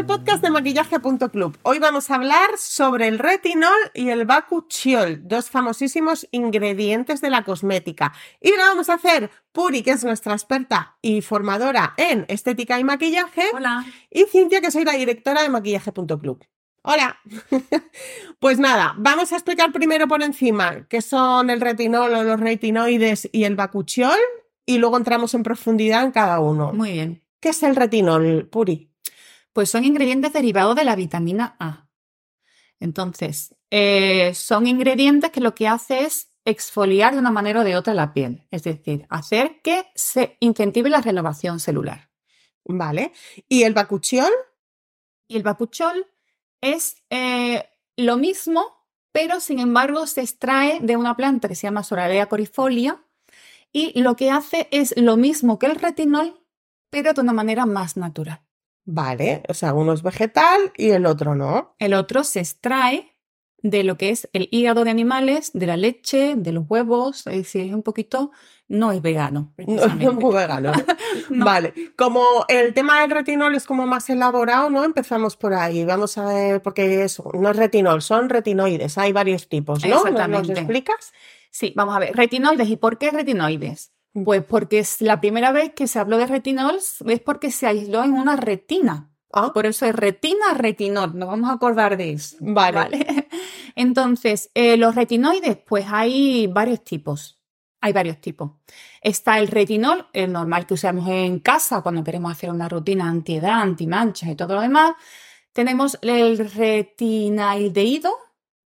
al podcast de maquillaje.club. Hoy vamos a hablar sobre el retinol y el bakuchiol, dos famosísimos ingredientes de la cosmética. Y lo vamos a hacer Puri, que es nuestra experta y formadora en estética y maquillaje. Hola. Y Cintia, que soy la directora de maquillaje.club. Hola. pues nada, vamos a explicar primero por encima qué son el retinol o los retinoides y el bakuchiol y luego entramos en profundidad en cada uno. Muy bien. ¿Qué es el retinol, Puri? Pues son ingredientes derivados de la vitamina A. Entonces, eh, son ingredientes que lo que hace es exfoliar de una manera o de otra la piel, es decir, hacer que se incentive la renovación celular. Vale. ¿Y el bakuchiol? Y el bakuchol es eh, lo mismo, pero sin embargo se extrae de una planta que se llama Soralea corifolia y lo que hace es lo mismo que el retinol, pero de una manera más natural. Vale, o sea, uno es vegetal y el otro no. El otro se extrae de lo que es el hígado de animales, de la leche, de los huevos, es decir, es un poquito, no es vegano. No es muy vegano. No. Vale, como el tema del retinol es como más elaborado, ¿no? Empezamos por ahí. Vamos a ver, porque eso, no es retinol, son retinoides, hay varios tipos, ¿no? ¿Nos- ¿Nos Exactamente. explicas? Sí, vamos a ver, retinoides. ¿Y por qué retinoides? Pues porque es la primera vez que se habló de retinol es porque se aisló en una retina. Ah, Por eso es retina, retinol. Nos vamos a acordar de eso. vale. ¿Vale? Entonces, eh, los retinoides, pues hay varios tipos. Hay varios tipos. Está el retinol, el normal que usamos en casa cuando queremos hacer una rutina antiedad, antimanchas y todo lo demás. Tenemos el retinaldehído,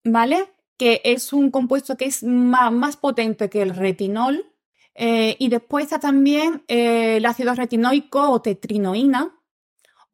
¿vale? Que es un compuesto que es ma- más, potente que el retinol. Eh, y después está también eh, el ácido retinoico o tetrinoína,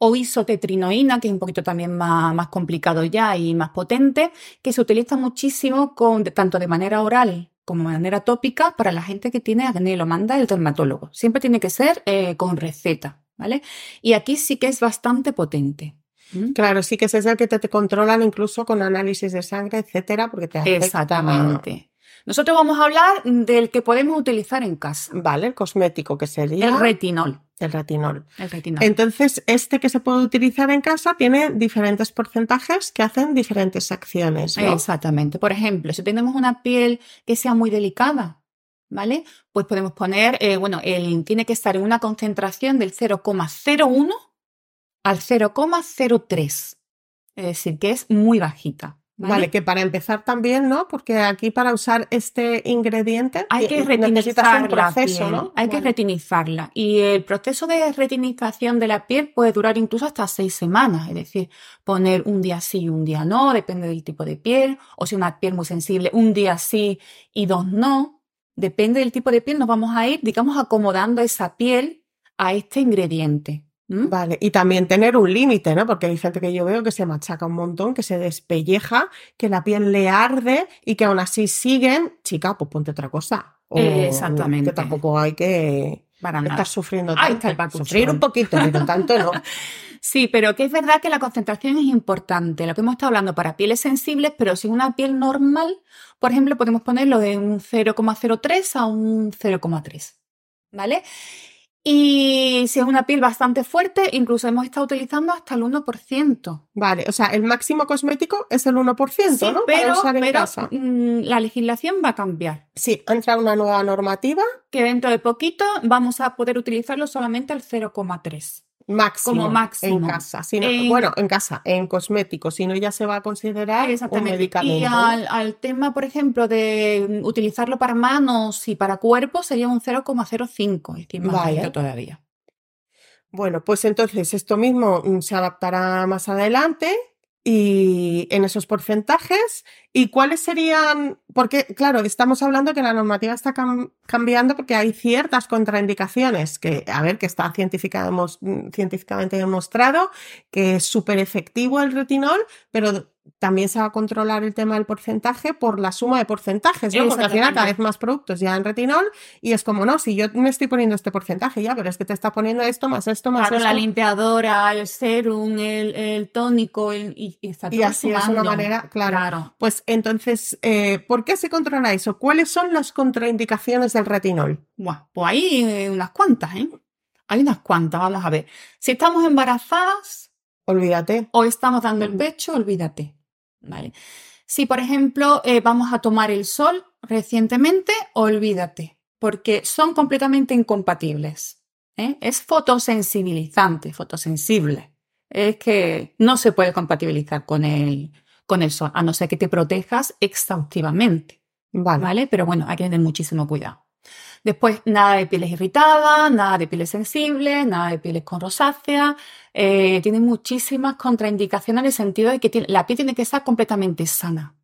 o isotetrinoína, que es un poquito también más, más complicado ya y más potente, que se utiliza muchísimo con, tanto de manera oral como de manera tópica para la gente que tiene acné, lo manda el dermatólogo. Siempre tiene que ser eh, con receta, ¿vale? Y aquí sí que es bastante potente. ¿Mm? Claro, sí que es el que te, te controlan incluso con análisis de sangre, etcétera, porque te afecta. Exactamente. Nosotros vamos a hablar del que podemos utilizar en casa, Vale, el cosmético que sería el retinol. el retinol. El retinol. Entonces, este que se puede utilizar en casa tiene diferentes porcentajes que hacen diferentes acciones. ¿no? Exactamente. Por ejemplo, si tenemos una piel que sea muy delicada, ¿vale? Pues podemos poner, eh, bueno, el, tiene que estar en una concentración del 0,01 al 0,03. Es decir, que es muy bajita. Vale. ¿vale? que para empezar también, ¿no? Porque aquí para usar este ingrediente Hay que eh, necesitas un retinizar la proceso. ¿no? Hay que retinizarla. Y el proceso de retinización de la piel puede durar incluso hasta seis semanas. Es decir, poner un día sí y un día no, depende del tipo de piel. O si una piel muy sensible, un día sí y dos no. Depende del tipo de piel, nos vamos a ir, digamos, acomodando esa piel a este ingrediente. ¿M? Vale, y también tener un límite, ¿no? Porque hay gente que yo veo que se machaca un montón, que se despelleja, que la piel le arde y que aún así siguen, chica, pues ponte otra cosa. O Exactamente. Que tampoco hay que Para estar sufriendo Ahí tanto. está el bakuchiol. Sufrir un poquito, pero tanto no. Sí, pero que es verdad que la concentración es importante. Lo que hemos estado hablando para pieles sensibles, pero si una piel normal, por ejemplo, podemos ponerlo de un 0,03 a un 0,3. ¿Vale? Y si es una piel bastante fuerte, incluso hemos estado utilizando hasta el 1%. Vale, o sea, el máximo cosmético es el 1%, Sí, ¿no? Para pero, usar en pero, casa. mm, la legislación va a cambiar. Sí, ha entrado una nueva normativa Que dentro de poquito vamos a poder utilizarlo solamente al 0,3. Máximo, Como máximo. en casa. Si no- En- Bueno, en casa, en cosméticos, si no ya se va a considerar un medicamento. Y al, al tema, por ejemplo, de utilizarlo para manos y para cuerpo sería un 0,05, es más Vale. bajito todavía. Bueno, pues entonces esto mismo mm, se adaptará más adelante y en esos porcentajes. ¿Y cuáles serían? Porque, claro, estamos hablando que la normativa está cam- cambiando porque hay ciertas contraindicaciones que, a ver, que está mm, científicamente demostrado que es súper efectivo el retinol, pero también se va a controlar el tema del porcentaje por la suma de porcentajes, ¿no? Porque al final cada vez más productos ya en retinol y es como, no, si yo me estoy poniendo este porcentaje ya, pero es que te está poniendo esto más esto más Claro, la esto. limpiadora, el serum, el, el tónico, el- y, y está Y todo así es una sumando. manera, claro. Claro. Pues entonces, eh, ¿por qué se controla eso? ¿Cuáles son las contraindicaciones del retinol? Buah, pues hay eh, unas cuantas, ¿eh? Hay unas cuantas, vamos a ver. Si estamos embarazadas, Olvídate. O estamos dando el pecho, olvídate. ¿Vale? Si, por ejemplo, eh, vamos a tomar el sol recientemente, olvídate, porque son completamente incompatibles. ¿eh? Es fotosensibilizante, fotosensible. Es que no se puede compatibilizar con el, con el sol, a no ser que te protejas exhaustivamente. Vale. ¿Vale? Pero bueno, hay que tener muchísimo cuidado. Después, nada de pieles irritadas, nada de pieles sensibles, nada de pieles con rosácea. Eh, tiene muchísimas contraindicaciones en el sentido de que la piel tiene que estar completamente sana.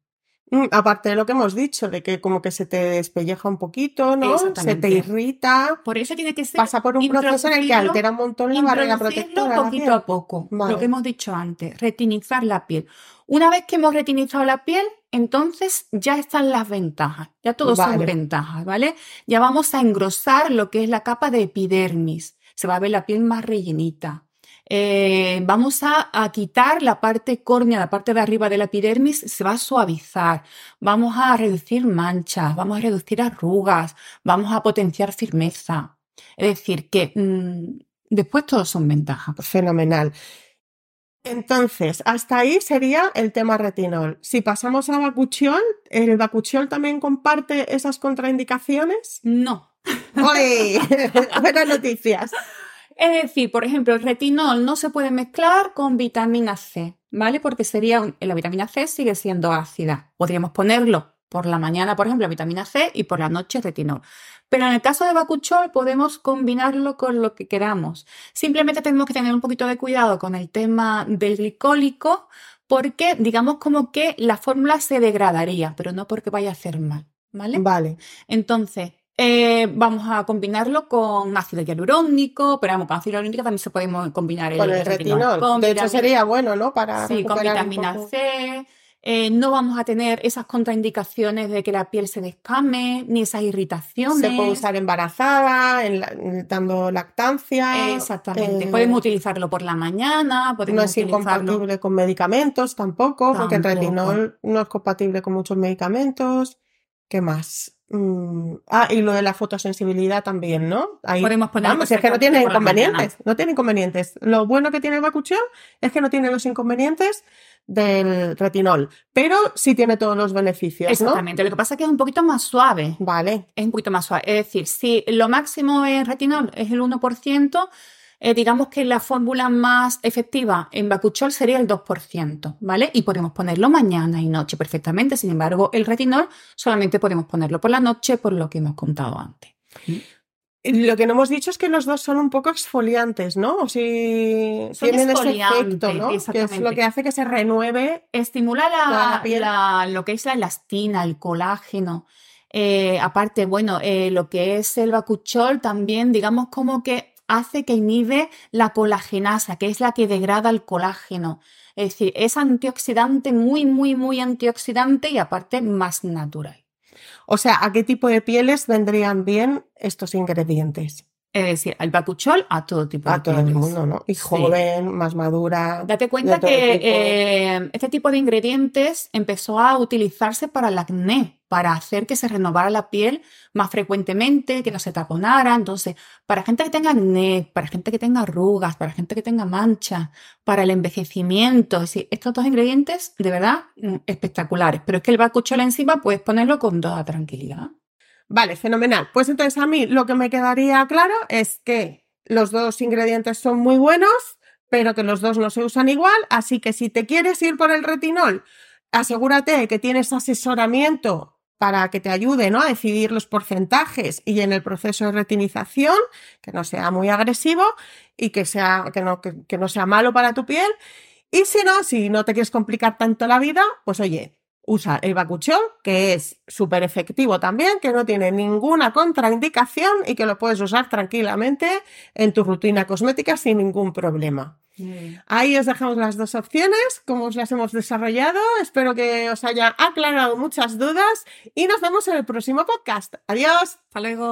Mm, aparte de lo que hemos dicho, de que como que se te despelleja un poquito, ¿no? Se te irrita. Por eso tiene que ser Pasa por un proceso en el que altera un montón la barrera protectora. poquito a poco. Vale. Lo que hemos dicho antes, retinizar la piel. Una vez que hemos retinizado la piel, entonces ya están las ventajas. Ya todos son ventajas, ¿vale? Ya vamos a engrosar lo que es la capa de epidermis. Se va a ver la piel más rellenita. Eh, vamos a, a quitar la parte córnea, la parte de arriba de la epidermis, se va a suavizar. Vamos a reducir manchas, vamos a reducir arrugas, vamos a potenciar firmeza. Es decir, que mm, después todos son ventajas. Fenomenal. Entonces, hasta ahí sería el tema retinol. Si pasamos a bacuchiol, ¿el bacuchiol también comparte esas contraindicaciones? No. ¡Oye! Buenas noticias. Es decir, por ejemplo, el retinol no se puede mezclar con vitamina C, ¿vale? Porque sería, un- la vitamina C sigue siendo ácida. Podríamos ponerlo por la mañana, por ejemplo, la vitamina C y por la noche retinol. Pero en el caso de bacuchol podemos combinarlo con lo que queramos. Simplemente tenemos que tener un poquito de cuidado con el tema del glicólico porque digamos como que la fórmula se degradaría, pero no porque vaya a hacer mal, ¿vale? Vale. Entonces, eh, vamos a combinarlo con ácido hialurónico, pero vamos, con ácido hialurónico también se podemos combinar el, Con el retinol. Con de hecho, sería bueno, ¿no? Para sí, con vitamina. C. Eh, no vamos a tener esas contraindicaciones de que la piel se descame, ni esas irritaciones. Se puede usar embarazada, en la- dando lactancia. Exactamente. eh, Podemos utilizarlo por la mañana, No podemos es utilizarlo. incompatible con medicamentos tampoco, porque el retinol no es compatible con muchos medicamentos. ¿Qué más? Mm, Ah, y lo de la fotosensibilidad también, ¿no? Ahí, Podemos ponerlo vamos, es que no tiene inconvenientes, no tiene inconvenientes. Lo bueno que tiene el bacuchiol es que no tiene los inconvenientes del retinol, pero sí tiene todos los beneficios, ¿no? Exactamente. Lo que pasa es que es un poquito más suave. Vale, es un poquito más suave. Es decir, si lo máximo en retinol es el 1%, eh, digamos que la fórmula más efectiva en bacuchol sería el 2%, ¿vale? Y podemos ponerlo mañana y noche perfectamente. Sin embargo, el retinol solamente podemos ponerlo por la noche, por lo que hemos contado antes. Y Lo que no hemos dicho es que los dos son un poco exfoliantes, ¿no? O si Son tienen ese efecto, ¿no? Que es lo que hace que se renueve. Estimula la, la piel. la- lo que es la elastina, el colágeno. Eh, aparte, bueno, eh, lo que es el bacuchol también, digamos, como que hace que inhibe la colagenasa, que es la que degrada el colágeno. Es decir, es antioxidante, muy, muy, muy antioxidante y aparte más natural. O sea, ¿a qué tipo de pieles vendrían bien estos ingredientes? Es decir, el bacuchol a todo tipo de A todo el pieles. mundo, ¿no? Y Sí. joven, más madura. Date cuenta que tipo. eh, este tipo de ingredientes empezó a utilizarse para el acné, para hacer que se renovara la piel más frecuentemente, que no se taponara. Entonces, para gente que tenga acné, para gente que tenga arrugas, para gente que tenga manchas, para el envejecimiento, es decir, estos dos ingredientes de verdad mm, espectaculares. Pero es que el bacuchol encima puedes ponerlo con toda tranquilidad. Vale, fenomenal. Pues entonces a mí lo que me quedaría claro es que los dos ingredientes son muy buenos, pero que los dos no se usan igual. Así que si te quieres ir por el retinol, asegúrate de que tienes asesoramiento para que te ayude ¿no? a decidir los porcentajes y en el proceso de retinización, que no sea muy agresivo y que, sea, que, no, que, no sea malo para tu piel. Y si no, si no te quieres complicar tanto la vida, pues oye, usa el bacuchol, que es súper efectivo también, que no tiene ninguna contraindicación y que lo puedes usar tranquilamente en tu rutina cosmética sin ningún problema. Ahí os dejamos las dos opciones, como os las hemos desarrollado. Espero que os haya aclarado muchas dudas y nos vemos en el próximo podcast. Adiós. Hasta luego.